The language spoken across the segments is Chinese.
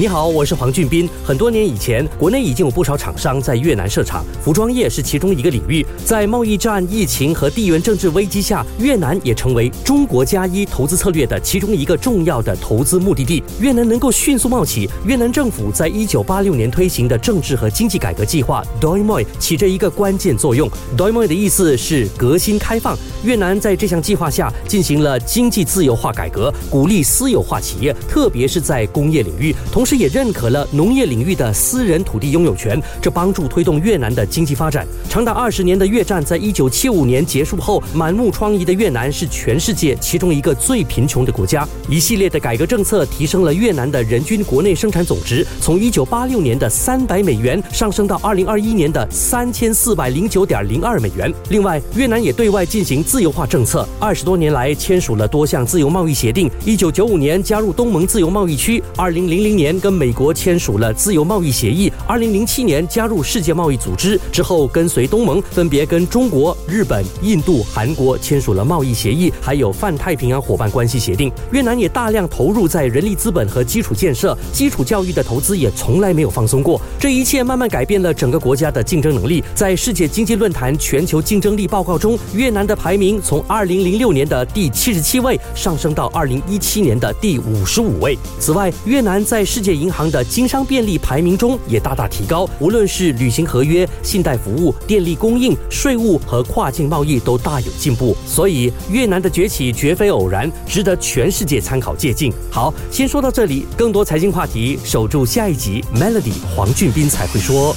你好，我是黄俊斌。很多年以前，国内已经有不少厂商在越南设厂，服装业是其中一个领域。在贸易战、疫情和地缘政治危机下，越南也成为中国加一投资策略的其中一个重要的投资目的地。越南能够迅速冒起，越南政府在一九八六年推行的政治和经济改革计划 Doi Moi 起着一个关键作用。Doi Moi 的意思是革新开放。越南在这项计划下进行了经济自由化改革，鼓励私有化企业，特别是在工业领域，同时。这也认可了农业领域的私人土地拥有权，这帮助推动越南的经济发展。长达二十年的越战在一九七五年结束后，满目疮痍的越南是全世界其中一个最贫穷的国家。一系列的改革政策提升了越南的人均国内生产总值，从一九八六年的三百美元上升到二零二一年的三千四百零九点零二美元。另外，越南也对外进行自由化政策，二十多年来签署了多项自由贸易协定。一九九五年加入东盟自由贸易区，二零零零年。跟美国签署了自由贸易协议，二零零七年加入世界贸易组织之后，跟随东盟，分别跟中国、日本、印度、韩国签署了贸易协议，还有泛太平洋伙伴关系协定。越南也大量投入在人力资本和基础建设、基础教育的投资也从来没有放松过。这一切慢慢改变了整个国家的竞争能力。在世界经济论坛全球竞争力报告中，越南的排名从二零零六年的第七十七位上升到二零一七年的第五十五位。此外，越南在世界银行的经商便利排名中也大大提高，无论是旅行合约、信贷服务、电力供应、税务和跨境贸易都大有进步。所以越南的崛起绝非偶然，值得全世界参考借鉴。好，先说到这里，更多财经话题，守住下一集。Melody 黄俊斌才会说。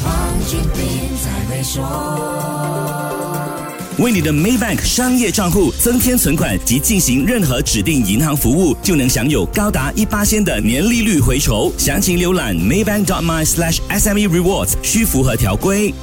为你的 Maybank 商业账户增添存款及进行任何指定银行服务，就能享有高达一八千的年利率回酬。详情浏览 Maybank.my/SME Rewards，需符合条规。